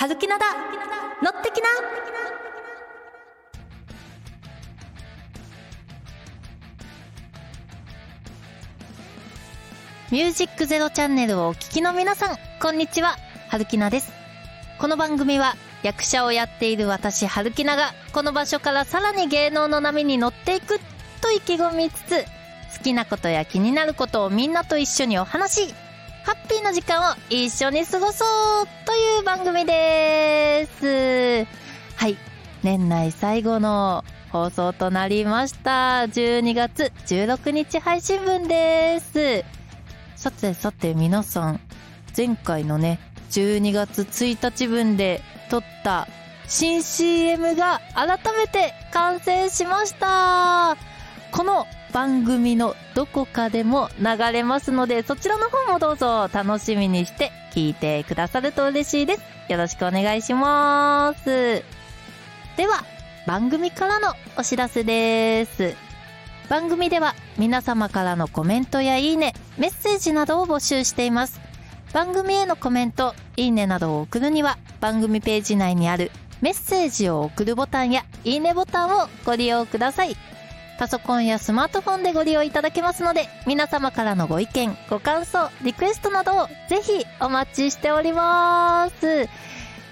はずきなだ。乗ってきな。ミュージックゼロチャンネルをお聞きの皆さん、こんにちは、はるきなです。この番組は、役者をやっている私、はるきなが、この場所からさらに芸能の波に乗っていく、と意気込みつつ、好きなことや気になることをみんなと一緒にお話し、ハッピーな時間を一緒に過ごそうという番組です。はい。年内最後の放送となりました。12月16日配信分です。さてさて皆さん、前回のね、12月1日分で撮った新 CM が改めて完成しました。この番組のどこかでも流れますので、そちらの方もどうぞ楽しみにして聞いてくださると嬉しいです。よろしくお願いします。では、番組からのお知らせです。番組では皆様からのコメントやいいね、メッセージなどを募集しています。番組へのコメント、いいねなどを送るには番組ページ内にあるメッセージを送るボタンやいいねボタンをご利用ください。パソコンやスマートフォンでご利用いただけますので、皆様からのご意見、ご感想、リクエストなどをぜひお待ちしております。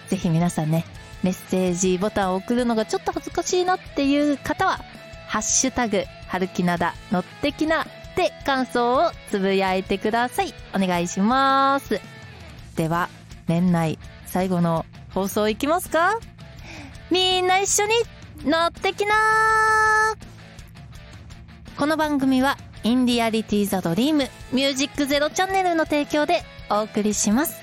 ぜひ皆さんね、メッセージボタンを送るのがちょっと恥ずかしいなっていう方は、ハッシュタグ、はるきなだ、のってきなで感想をつぶやいてください。お願いします。では、年内最後の放送いきますか？みんな一緒に乗ってきなーこの番組は、インディアリティザドリームミュージックゼロチャンネルの提供でお送りします。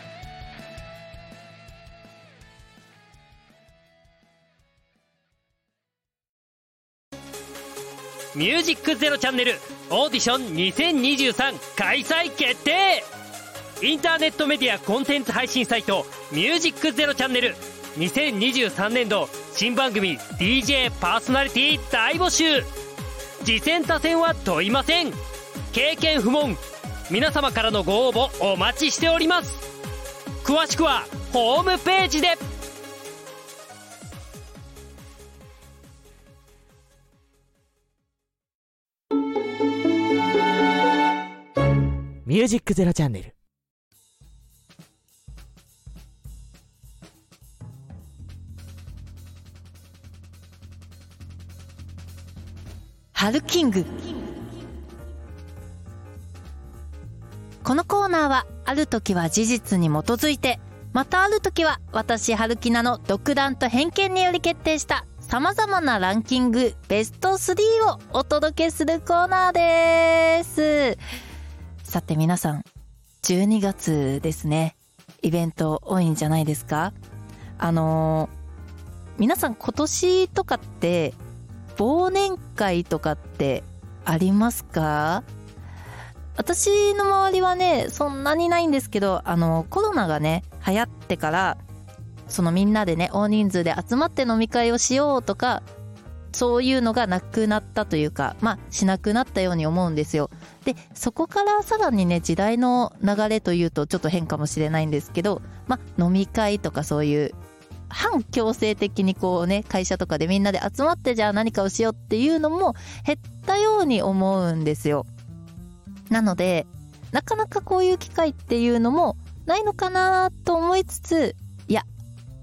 ミュージックゼロチャンネルオーディション2023開催決定インターネットメディアコンテンツ配信サイトミュージックゼロチャンネル。2023年度新番組 DJ パーソナリティ大募集。次戦他戦は問いません。経験不問。皆様からのご応募お待ちしております。詳しくはホームページで。ミュージックゼロチャンネル。ハルキング。このコーナーは、ある時は事実に基づいて、またある時は私、ハルキナの独断と偏見により決定した様々なランキングベスト3をお届けするコーナーです。さて皆さん、12月ですね。イベント多いんじゃないですか？あのー皆さん今年とかって忘年会とかってありますか？私の周りはね、そんなにないんですけど、あの、コロナがね、流行ってから、そのみんなでね、大人数で集まって飲み会をしようとか、そういうのがなくなったというか、まあ、しなくなったように思うんですよ。で、そこからさらにね、時代の流れというとちょっと変かもしれないんですけど、まあ、飲み会とかそういう反強制的にこうね、会社とかでみんなで集まってじゃあ何かをしようっていうのも減ったように思うんですよ。なので、なかなかこういう機会っていうのもないのかなと思いつつ、いや、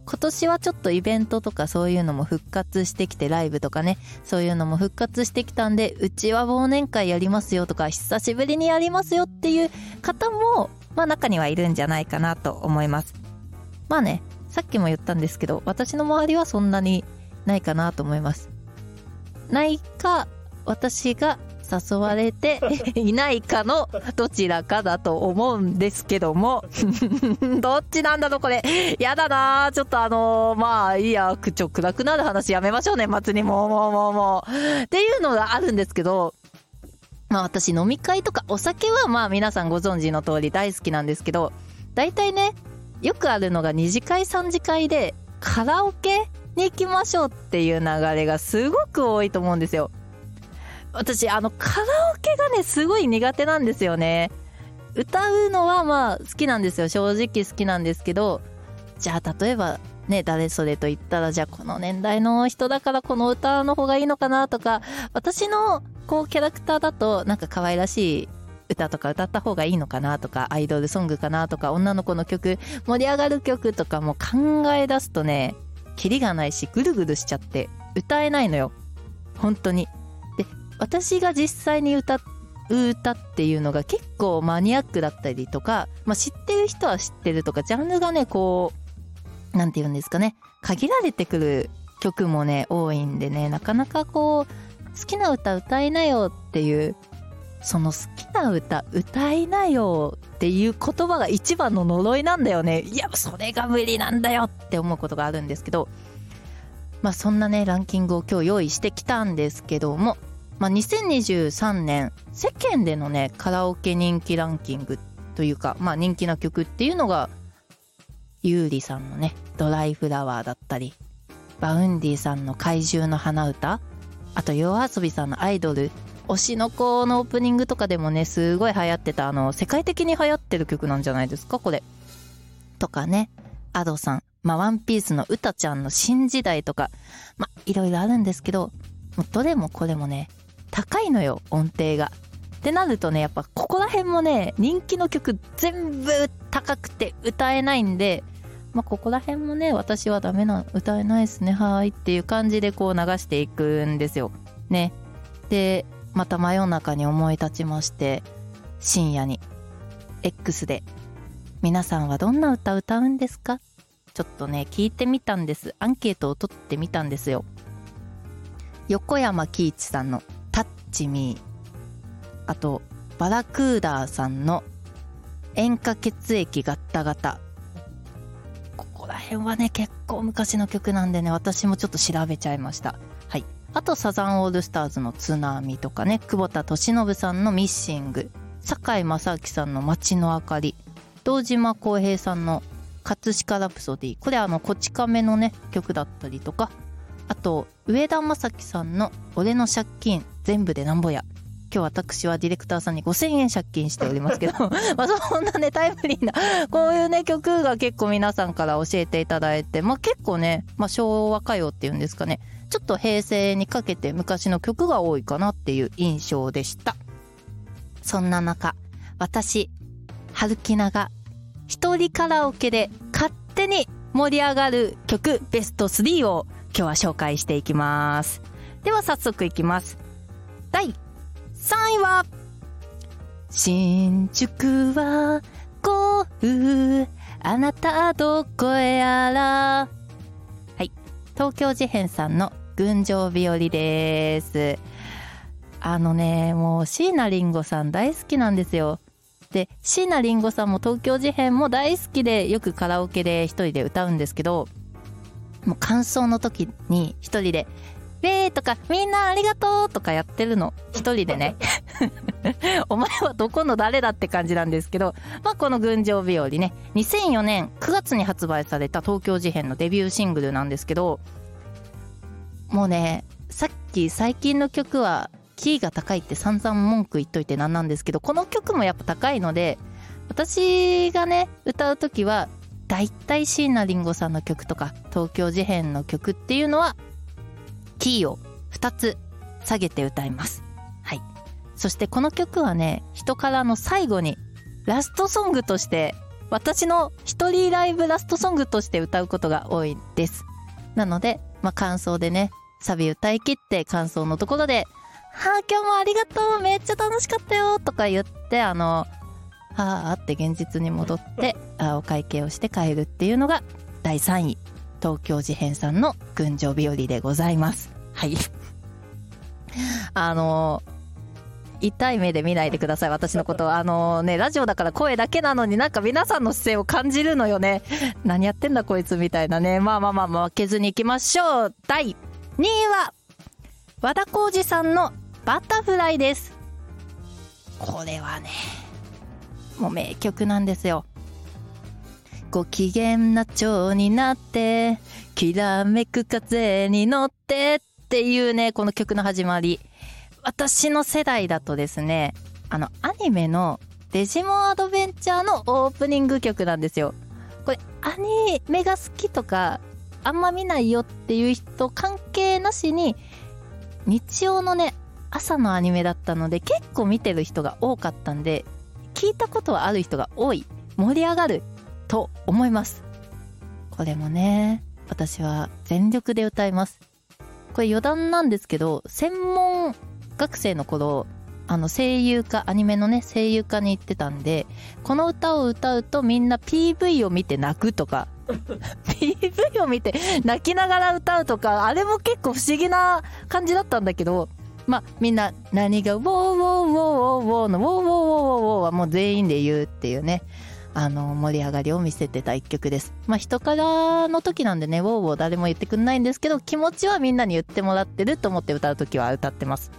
今年はちょっとイベントとかそういうのも復活してきて、ライブとかね、そういうのも復活してきたんで、うちは忘年会やりますよとか、久しぶりにやりますよっていう方も、まあ中にはいるんじゃないかなと思います。まあね、さっきも言ったんですけど、私の周りはそんなにないかなと思います。ないか、私が誘われて いないかのどちらかだと思うんですけども。どっちなんだろうこれ。やだなぁちょっとあのーまあいいや、口調暗くなる話やめましょうね、末にもうもうもうもう。っていうのがあるんですけど、まあ私飲み会とかお酒はまあ皆さんご存知の通り大好きなんですけど、大体ね、よくあるのが二次会三次会でカラオケに行きましょうっていう流れがすごく多いと思うんですよ。私、あの、カラオケがね、すごい苦手なんですよね。歌うのはまあ好きなんですよ。正直好きなんですけど、じゃあ例えばね誰それと言ったらじゃあこの年代の人だからこの歌の方がいいのかなとか私のこうキャラクターだとなんか可愛らしい歌とか歌った方がいいのかなとかアイドルソングかなとか女の子の曲盛り上がる曲とかも考え出すとねキリがないしぐるぐるしちゃって歌えないのよ。本当に。で私が実際に歌う歌っていうのが結構マニアックだったりとか、まあ、知ってる人は知ってるとかジャンルがねこうなんて言うんですかね限られてくる曲もね多いんでねなかなかこう好きな歌歌いなよっていうその好きな歌歌いなよっていう言葉が一番の呪いなんだよね。いやそれが無理なんだよって思うことがあるんですけど。まあそんなねランキングを今日用意してきたんですけども、まあ、2023年世間でのねカラオケ人気ランキングというかまあ人気な曲っていうのが優里さんのね「ドライフラワー」だったり Vaundy さんの「怪獣の花歌」あと yoasobi さんの「アイドル」推しの子のオープニングとかでもねすごい流行ってたあの世界的に流行ってる曲なんじゃないですか？これ。とかね Ado さんまあ、ワンピースの歌ちゃんの新時代とか、まあ、いろいろあるんですけど、もうどれもこれもね、高いのよ、音程が。ってなるとね、やっぱここら辺もね、人気の曲全部高くて歌えないんで、まあ、ここら辺もね、私はダメな、歌えないですね、はーいっていう感じでこう流していくんですよ。ね。で、また真夜中に思い立ちまして、深夜に、X で、皆さんはどんな歌歌うんですか？ちょっとね、聞いてみたんです。アンケートを取ってみたんですよ。横山喜一さんのタッチミー。あと、バラクーダーさんの塩化血液ガッタガタ。ここら辺はね、結構昔の曲なんでね、私もちょっと調べちゃいました。はい。あと、サザンオールスターズの津波とかね、久保田利伸さんのミッシング、堺正明さんの街の明かり、堂島康平さんの葛飾ラプソディこれあのこち亀のね曲だったりとかあと上田正樹さんの「俺の借金全部でなんぼや」今日私はディレクターさんに5000円借金しておりますけど まあそんなねタイムリーなこういうね曲が結構皆さんから教えていただいてまあ結構ね、まあ、昭和歌謡っていうんですかねちょっと平成にかけて昔の曲が多いかなっていう印象でしたそんな中私春樹菜が一人カラオケで勝手に盛り上がる曲ベスト3を今日は紹介していきます。では早速いきます。第3位は、新宿は豪雨、あなたどこへやら。はい。東京事変さんの群青日和です。あのね、もう椎名林檎さん大好きなんですよ。で椎名林檎さんも東京事変も大好きでよくカラオケで一人で歌うんですけどもう感想の時に一人で「ウェー!」とか「みんなありがとう!」とかやってるの一人でね お前はどこの誰だって感じなんですけど、まあ、この「群青日和ね2004年9月に発売された東京事変のデビューシングルなんですけどもうねさっき最近の曲はキーが高いって散々文句言っといてなんなんですけどこの曲もやっぱ高いので私がね歌う時はだいたい椎名林檎さんの曲とか東京事変の曲っていうのはキーを2つ下げて歌います。はい。そしてこの曲はね人からの最後にラストソングとして私の一人ライブラストソングとして歌うことが多いです。なので、まあ、感想でねサビ歌い切って感想のところではあ、今日もありがとうめっちゃ楽しかったよとか言って、あの、はあって現実に戻って、あお会計をして帰るっていうのが第3位、東京事変さんの群青日和でございます。はい。あの、痛い目で見ないでください、私のこと。あのね、ラジオだから声だけなのになんか皆さんの姿勢を感じるのよね。何やってんだこいつみたいなね。まあまあまあ負けずに行きましょう。第2位は、和田浩二さんのバタフライです。これはね、もう名曲なんですよ。ご機嫌な蝶になって、きらめく風に乗ってっていうね、この曲の始まり。私の世代だとですね、あの、アニメのデジモンアドベンチャーのオープニング曲なんですよ。これアニメが好きとかあんま見ないよっていう人関係なしに日曜のね朝のアニメだったので結構見てる人が多かったんで聞いたことはある人が多い盛り上がると思います。これもね私は全力で歌います。これ余談なんですけど専門学生の頃あの声優科アニメのね声優科に行ってたんでこの歌を歌うとみんな PV を見て泣くとか PV を見て泣きながら歌うとかあれも結構不思議な感じだったんだけどまあみんな何が「ウォーウォーウォーウォーウォー」の「ウォーウォーウォーウォーウォー」はもう全員で言うっていうねあの盛り上がりを見せてた一曲です。まあ人からの時なんでねウォーウォー誰も言ってくんないんですけど気持ちはみんなに言ってもらってると思って歌う時は歌ってます。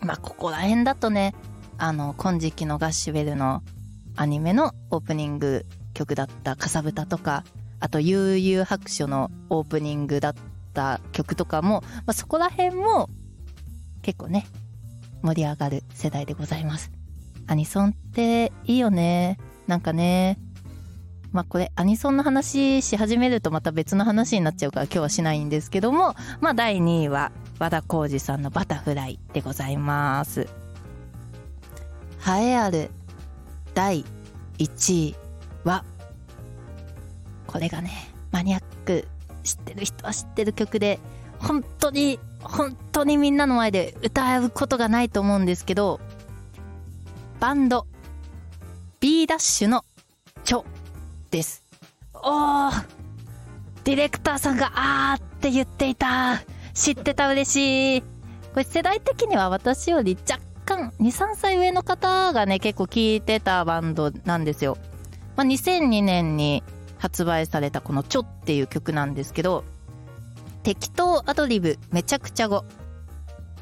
まあここら辺だとねあの金色のガッシュベルのアニメのオープニング曲だった「かさぶた」とかあと「悠々白書」のオープニングだった曲とかも、まあ、そこら辺も結構ね盛り上がる世代でございます。アニソンっていいよね。なんかねまあこれアニソンの話し始めるとまた別の話になっちゃうから今日はしないんですけどもまあ第2位は和田浩二さんの「バタフライ」でございます。栄えある第1位。はこれがねマニアック知ってる人は知ってる曲で本当に本当にみんなの前で歌うことがないと思うんですけどバンド B ダッシュの「チョ」です。おーディレクターさんが「あー」って言っていた。知ってた嬉しい。これ世代的には私より若干23歳上の方がね結構聴いてたバンドなんですよ、まあ、2002年に発売されたこの「チョ」っていう曲なんですけど適当アドリブめちゃくちゃ語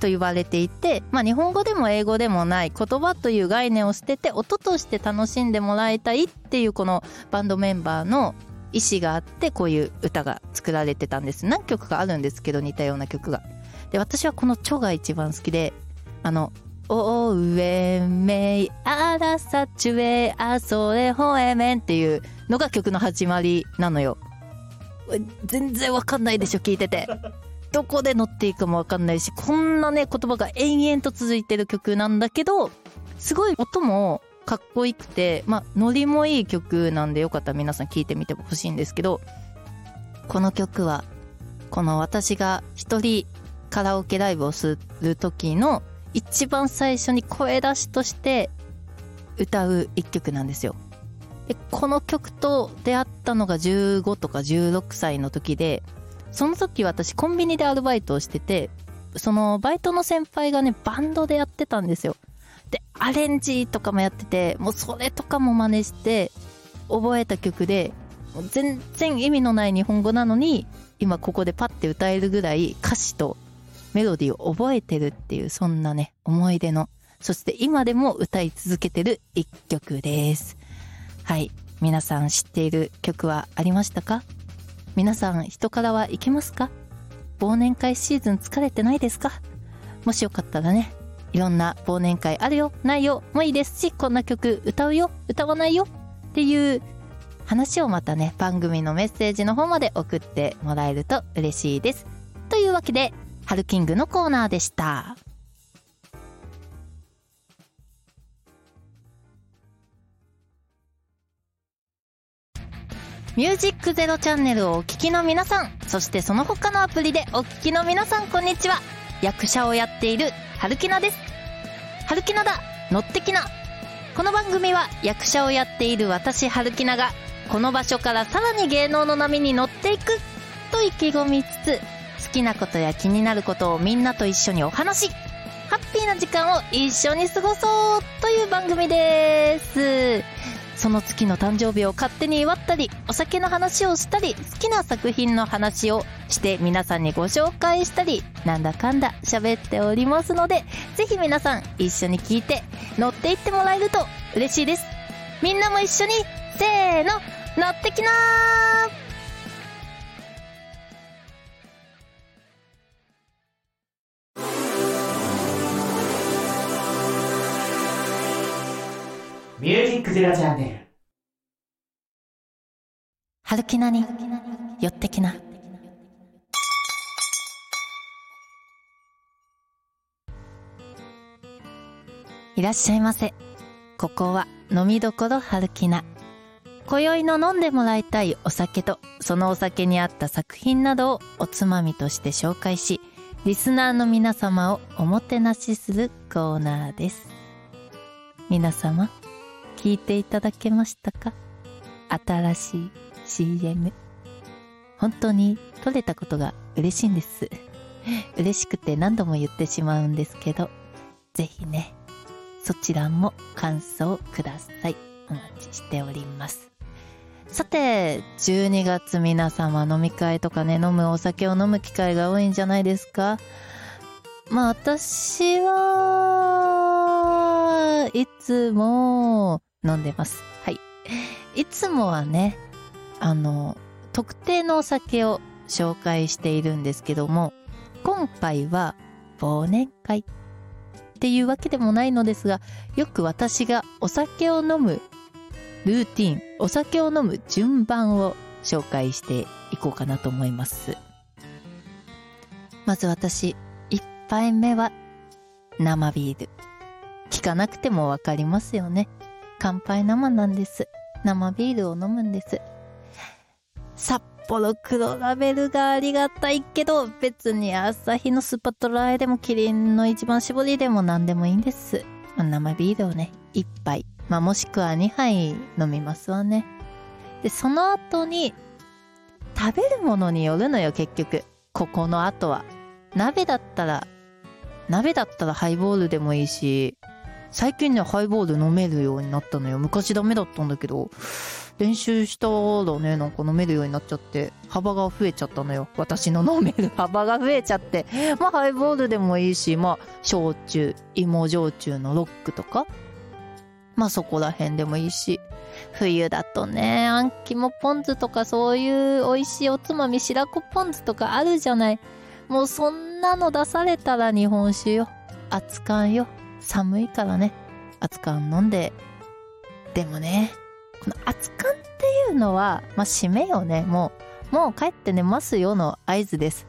と言われていて、まあ、日本語でも英語でもない言葉という概念を捨てて音として楽しんでもらいたいっていうこのバンドメンバーの意思があってこういう歌が作られてたんです。何曲かあるんですけど似たような曲が。で私はこの「チョ」が一番好きであの「おうえめいあらさちゅえあそれほえめん」っていうのが曲の始まりなのよ。全然わかんないでしょ聞いてて。どこで乗っていくかもわかんないしこんなね言葉が延々と続いてる曲なんだけどすごい音もかっこよくてまあノリもいい曲なんでよかったら皆さん聞いてみてほしいんですけどこの曲はこの私が一人カラオケライブをする時の一番最初に声出しとして歌う一曲なんですよ。でこの曲と出会ったのが15とか16歳の時でその時私コンビニでアルバイトをしててそのバイトの先輩がねバンドでやってたんですよ。でアレンジとかもやっててもうそれとかも真似して覚えた曲で全然意味のない日本語なのに今ここでパッて歌えるぐらい歌詞とメロディーを覚えてるっていうそんなね思い出の。そして今でも歌い続けてる一曲です。はい。皆さん知っている曲はありましたか？皆さん人からは行けますか？忘年会シーズン疲れてないですか？もしよかったらねいろんな忘年会あるよないよもいいですしこんな曲歌うよ歌わないよっていう話をまたね番組のメッセージの方まで送ってもらえると嬉しいです。というわけでハルキングのコーナーでしたミュージックゼロチャンネルをお聞きの皆さん、そしてその他のアプリでお聞きの皆さん、こんにちは。役者をやっている、春キナです。春キナだ乗ってきなこの番組は役者をやっている私、春キナが、この場所からさらに芸能の波に乗っていくと意気込みつつ、きなことや気になることをみんなと一緒にお話ハッピーな時間を一緒に過ごそうという番組です。その月の誕生日を勝手に祝ったり、お酒の話をしたり、好きな作品の話をして皆さんにご紹介したり、なんだかんだ喋っておりますので、ぜひ皆さん一緒に聞いて乗っていってもらえると嬉しいです。みんなも一緒に、せーの、乗ってきなーミュージックゼロチャンネル春きなに寄ってきな。いらっしゃいませ。ここは飲みどころ春きな。今宵の飲んでもらいたいお酒と、そのお酒に合った作品などをおつまみとして紹介し、リスナーの皆様をおもてなしするコーナーです。皆様、聞いていただけましたか？新しい CM。本当に撮れたことが嬉しいんです。嬉しくて何度も言ってしまうんですけど、ぜひね、そちらも感想ください。お待ちしております。さて、12月皆様飲み会とかね、飲むお酒を飲む機会が多いんじゃないですか？まあ私は、いつも飲んでます。はい。いつもはね、あの、特定のお酒を紹介しているんですけども、今回は忘年会っていうわけでもないのですが、よく私がお酒を飲むルーティン、お酒を飲む順番を紹介していこうかなと思います。まず私、一杯目は生ビール。聞かなくてもわかりますよね。乾杯生なんです。生ビールを飲むんです。札幌黒ラベルがありがたいけど、別に朝日のスパトライでもキリンの一番搾りでも何でもいいんです。生ビールをね、一杯。まあもしくは2杯飲みますわね。で、その後に、食べるものによるのよ、結局。ここの後は。鍋だったら、鍋だったらハイボールでもいいし、最近ね、ハイボール飲めるようになったのよ。昔ダメだったんだけど、練習したらね、なんか飲めるようになっちゃって、幅が増えちゃったのよ。私の飲める 幅が増えちゃって。まあ、ハイボールでもいいし、まあ、焼酎、芋焼酎のロックとか、まあそこら辺でもいいし、冬だとね、あん肝ポン酢とかそういう美味しいおつまみ、白子ポン酢とかあるじゃない。もうそんなの出されたら日本酒よ。熱燗よ。寒いからね。熱燗飲んで。でもね、この熱燗っていうのは、まあ締めよね。もう、もう帰って寝ますよの合図です。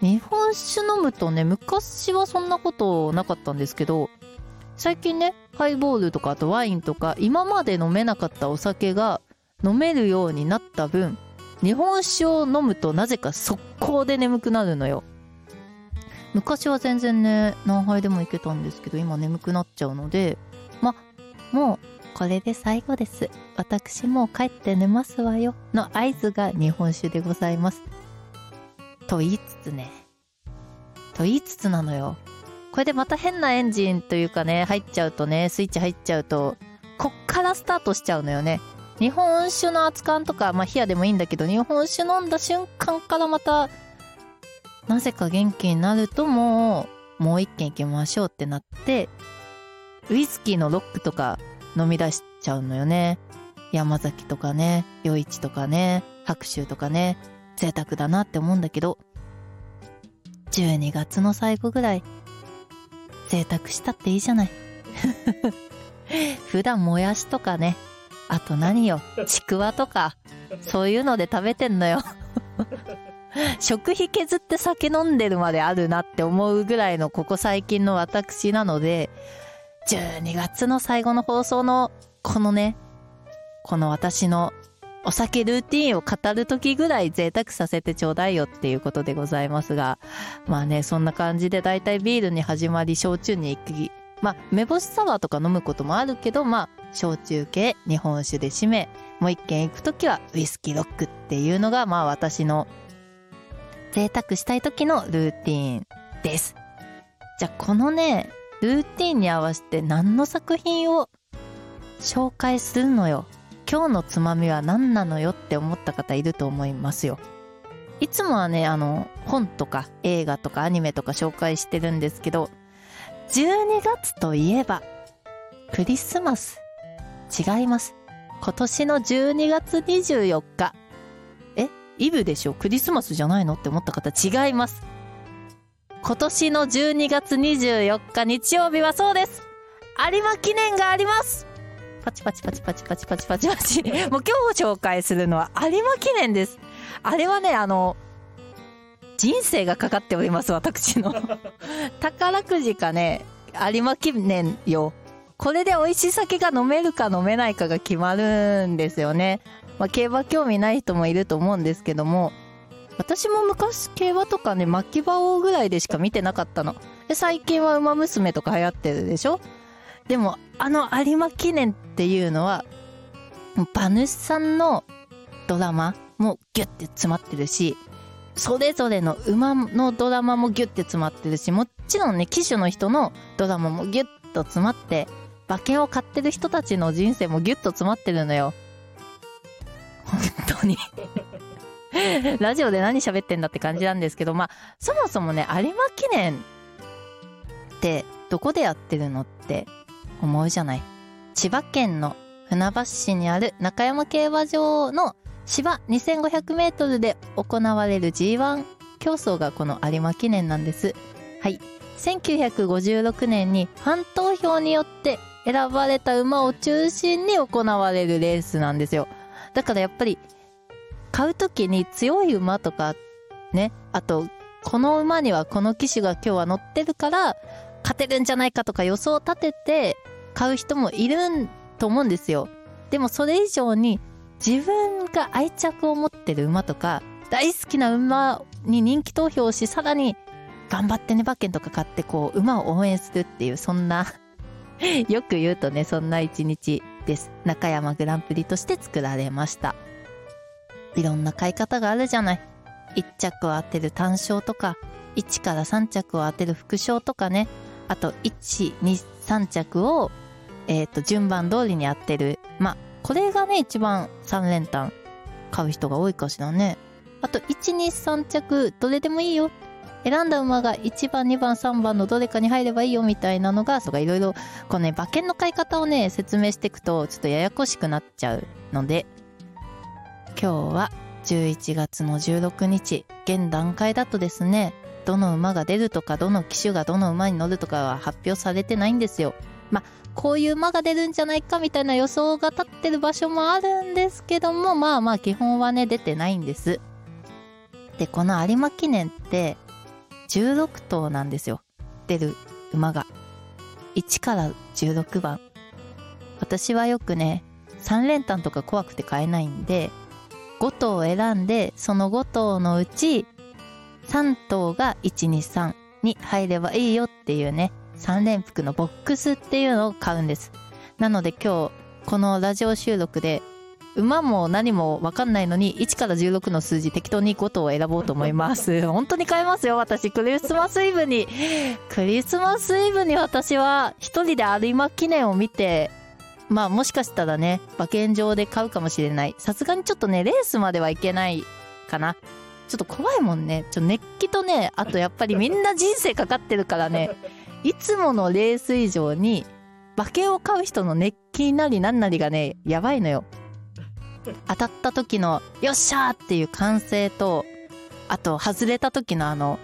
日本酒飲むとね、昔はそんなことなかったんですけど、最近ね、ハイボールとかあとワインとか今まで飲めなかったお酒が飲めるようになった分、日本酒を飲むとなぜか速攻で眠くなるのよ。昔は全然ね、何杯でもいけたんですけど、今眠くなっちゃうので、ま、もうこれで最後です。私もう帰って寝ますわよ。の合図が日本酒でございます。と言いつつね、と言いつつなのよ。これでまた変なエンジンというかね、入っちゃうとね、スイッチ入っちゃうと、こっからスタートしちゃうのよね。日本酒の熱燗とか、まあ、冷やでもいいんだけど、日本酒飲んだ瞬間からまた、なぜか元気になるともう、もう一軒行きましょうってなって、ウイスキーのロックとか飲み出しちゃうのよね。山崎とかね、余市とかね、白州とかね、贅沢だなって思うんだけど、12月の最後ぐらい、贅沢したっていいじゃない。普段もやしとかね、あと何よ、ちくわとか、そういうので食べてんのよ。食費削って酒飲んでるまであるなって思うぐらいのここ最近の私なので、12月の最後の放送のこのね、この私のお酒ルーティンを語る時ぐらい贅沢させてちょうだいよっていうことでございますが、まあね、そんな感じでだいたいビールに始まり、焼酎に行き、まあ、目星サワーとか飲むこともあるけど、まあ、焼酎系、日本酒で締め、もう一軒行くときはウイスキーロックっていうのが、まあ私の贅沢したい時のルーティンです。じゃあこのね、ルーティンに合わせて何の作品を紹介するのよ。今日のつまみは何なのよって思った方いると思いますよ。いつもはね、あの、本とか映画とかアニメとか紹介してるんですけど、12月といえば、クリスマス。違います。今年の12月24日。えイブでしょ？クリスマスじゃないの？って思った方違います。今年の12月24日日曜日はそうです有馬記念がありますパチパチパチパチパチパチパチパチ。もう今日紹介するのは有馬記念です。あれはね、あの、人生がかかっております、私の。宝くじかね、有馬記念よ。これで美味しい酒が飲めるか飲めないかが決まるんですよね。まあ、競馬興味ない人もいると思うんですけども、私も昔競馬とかね、巻き場王ぐらいでしか見てなかったの。で、最近は馬娘とか流行ってるでしょでも、あの有馬記念っていうのは、馬主さんのドラマもギュッて詰まってるし、それぞれの馬のドラマもギュッて詰まってるし、もちろんね、騎手の人のドラマもギュッと詰まって、馬券を買ってる人たちの人生もギュッと詰まってるのよ。本当に ラジオで何喋ってんだって感じなんですけど、まあ、そもそもね、有馬記念ってどこでやってるのって思うじゃない？千葉県の船橋市にある中山競馬場の芝2500メートルで行われる G1 競争がこの有馬記念なんです。はい。1956年にファン投票によって選ばれた馬を中心に行われるレースなんですよ。だからやっぱり買う時に強い馬とかね、あとこの馬にはこの騎手が今日は乗ってるから勝てるんじゃないかとか予想を立てて買う人もいると思うんですよ。でもそれ以上に自分が愛着を持ってる馬とか大好きな馬に人気投票しさらに頑張ってね馬券とか買ってこう馬を応援するっていうそんな よく言うとねそんな一日です。中山グランプリとして作られました。いろんな買い方があるじゃない。1着を当てる単勝とか1から3着を当てる副賞とかね。あと123着をえっ、ー、と順番通りに当てる。まあこれがね、一番3連単買う人が多いかしらね。あと、1、2、3着、どれでもいいよ。選んだ馬が1番、2番、3番のどれかに入ればいいよみたいなのが、とかいろいろ、このね、馬券の買い方をね、説明していくと、ちょっとややこしくなっちゃうので、今日は11月の16日、現段階だとですね、どの馬が出るとか、どの騎手がどの馬に乗るとかは発表されてないんですよ。まあ、こういう馬が出るんじゃないかみたいな予想が立ってる場所もあるんですけども、まあまあ基本はね、出てないんです。で、この有馬記念って16頭なんですよ。出る馬が。1から16番。私はよくね、3連単とか怖くて買えないんで、5頭を選んで、その5頭のうち3頭が1、2、3に入ればいいよっていうね、3連服のボックスっていうのを買うんです。なので今日、このラジオ収録で、馬も何もわかんないのに、1から16の数字適当に5頭を選ぼうと思います。本当に買えますよ、私。クリスマスイブに。クリスマスイブに私は一人で有馬記念を見て、まあもしかしたらね、馬券場で買うかもしれない。さすがにちょっとね、レースまではいけないかな。ちょっと怖いもんね。ちょ熱気とね、あとやっぱりみんな人生かかってるからね、いつものレース以上に、馬券を買う人の熱気なりなんなりがね、やばいのよ。当たった時の、よっしゃーっていう歓声と、あと、外れた時のあの、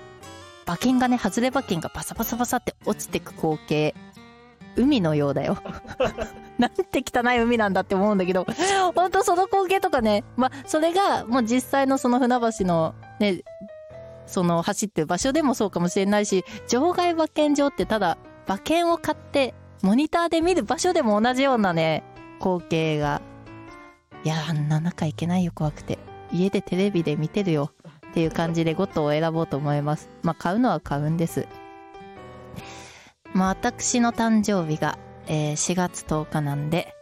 馬券がね、外れ馬券がバサバサバサって落ちてく光景。海のようだよ。なんて汚い海なんだって思うんだけど、ほんとその光景とかね、まあ、それがもう実際のその船橋のね、その走ってる場所でもそうかもしれないし、場外馬券場ってただ馬券を買ってモニターで見る場所でも同じようなね、光景が。いや、あんな中行けないよ、怖くて。家でテレビで見てるよ。っていう感じで5頭を選ぼうと思います。まあ、買うのは買うんです。まあ、私の誕生日が、えー、4月10日なんで、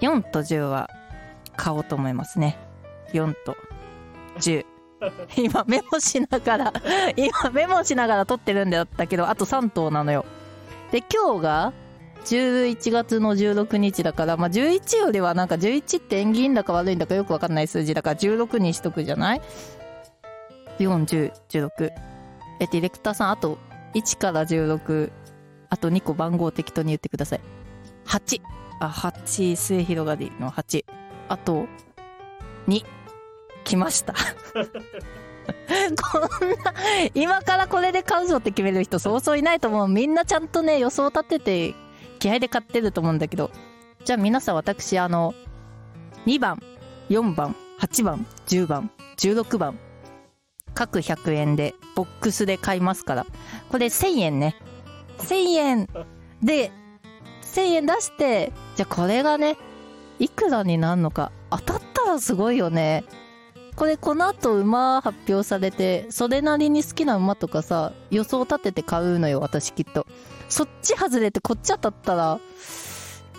4と10は買おうと思いますね。4と10。今メモしながら今メモしながら撮ってるんだったけど、あと3頭なのよ。で、今日が11月の16日だから、まあ、11よりはなんか11って縁起いいんだか悪いんだかよくわかんない数字だから16にしとくじゃない ?4、10、16。え、ディレクターさん、あと1から16、あと2個番号適当に言ってください。8。あ、8、末広がりの8。あと、2。来ました。こんな、今からこれで買うぞって決める人そうそういないと思う。みんなちゃんとね、予想立てて、気合で買ってると思うんだけど、じゃあ皆さん私あの2番4番8番10番16番各100円でボックスで買いますから。これ1000円ね。1000円で1000円出してじゃあこれがねいくらになるのか。当たったらすごいよね。これこの後馬発表されてそれなりに好きな馬とかさ予想立てて買うのよ私きっと。そっち外れてこっち当たったら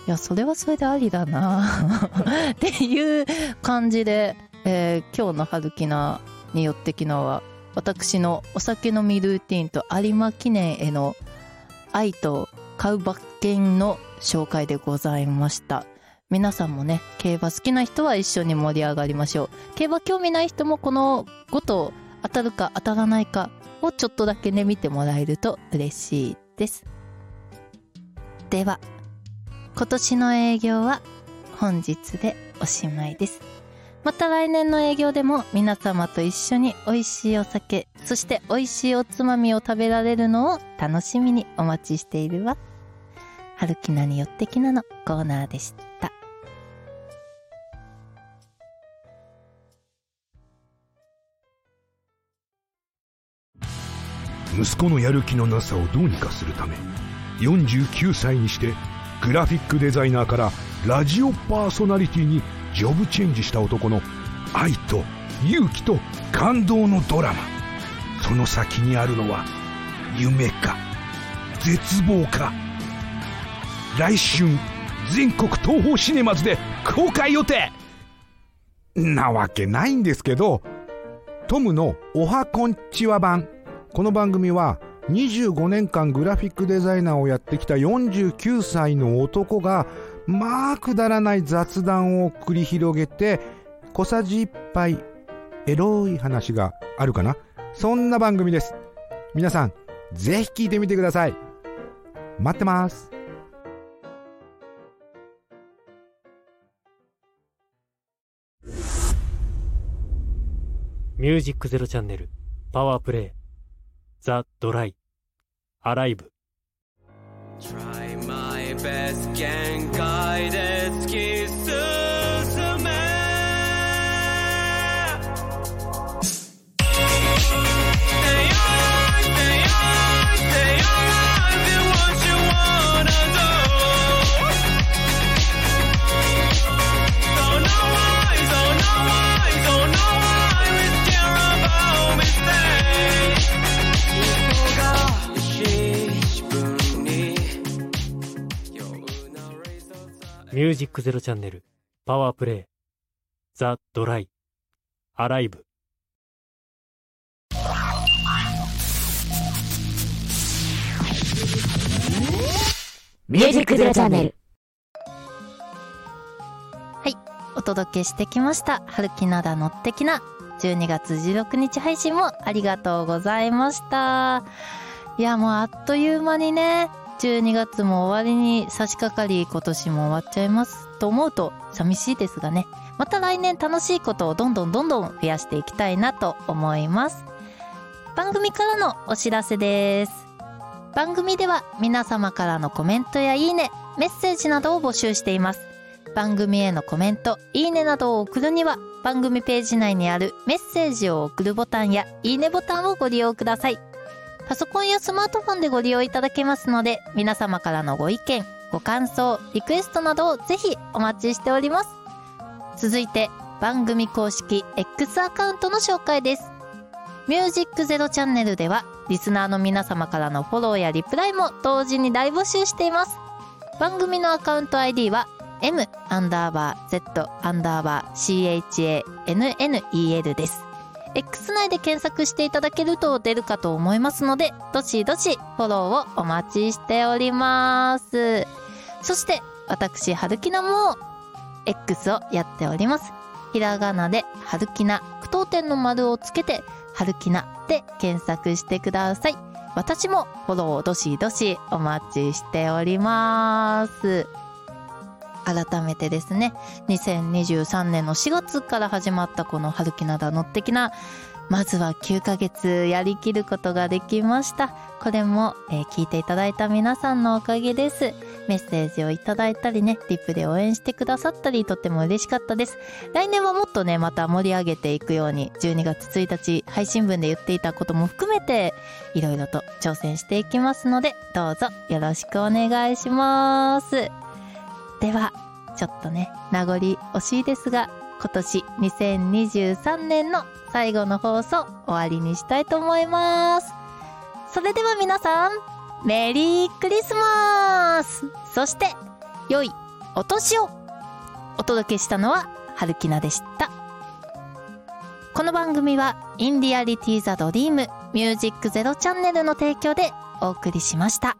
いやそれはそれでありだな っていう感じで、えー今日の春キナによって昨日は私のお酒飲みルーティンと有馬記念への愛と買う馬券の紹介でございました。皆さんもね競馬好きな人は一緒に盛り上がりましょう。競馬興味ない人もこの5頭当たるか当たらないかをちょっとだけね見てもらえると嬉しいです。では今年の営業は本日でおしまいです。また来年の営業でも皆様と一緒に美味しいお酒そして美味しいおつまみを食べられるのを楽しみにお待ちしているわ。春きなによってきなのコーナーでした。息子のやる気のなさをどうにかするため49歳にしてグラフィックデザイナーからラジオパーソナリティにジョブチェンジした男の愛と勇気と感動のドラマ。その先にあるのは夢か絶望か。来春全国東宝シネマズで公開予定。なわけないんですけどトムのおはこんちは版。この番組は25年間グラフィックデザイナーをやってきた49歳の男がまあくだらない雑談を繰り広げて小さじ1杯エロい話があるかな？そんな番組です。皆さんぜひ聞いてみてください。待ってます。ミュージックゼロチャンネルパワープレイ。ザ・ドライ。アライブ。Try my best 限界で好きミュージックゼロチャンネル。パワープレイザ・ドライアライブミュージックゼロチャンネル。お届けしてきました。春きなだのってきな。12月16日配信もありがとうございました。いやもうあっという間にね12月も終わりに差し掛かり今年も終わっちゃいますと思うと寂しいですがね。また来年楽しいことをどんどんどんどん増やしていきたいなと思います。番組からのお知らせです。番組では皆様からのコメントやいいねメッセージなどを募集しています。番組へのコメント、いいねなどを送るには、番組ページ内にあるメッセージを送るボタンや、いいねボタンをご利用ください。パソコンやスマートフォンでご利用いただけますので、皆様からのご意見、ご感想、リクエストなどをぜひお待ちしております。続いて、番組公式 X アカウントの紹介です。ミュージックゼロチャンネルでは、リスナーの皆様からのフォローやリプライも同時に大募集しています。番組のアカウント ID は m アンダーバー z アンダーバー chanel です。X 内で検索していただけると出るかと思いますので、どしどしフォローをお待ちしております。そして、私、春きなも X をやっております。ひらがなで春きな、句読点の丸をつけて、春きなで検索してください。私もフォローをどしどしお待ちしております。改めてですね、2023年の4月から始まったこの春きなだのってきな、まずは9ヶ月やりきることができました。これも、えー聞いていただいた皆さんのおかげです。メッセージをいただいたりね、リップで応援してくださったり、とっても嬉しかったです。来年はもっとね、また盛り上げていくように、12月1日配信分で言っていたことも含めて、いろいろと挑戦していきますので、どうぞよろしくお願いします。では、ちょっとね、名残惜しいですが、今年2023年の最後の放送終わりにしたいと思います。それでは皆さん、メリークリスマスそして、良いお年をお届けしたのは、はるきなでした。この番組は、インディアリティザドリームミュージックゼロチャンネルの提供でお送りしました。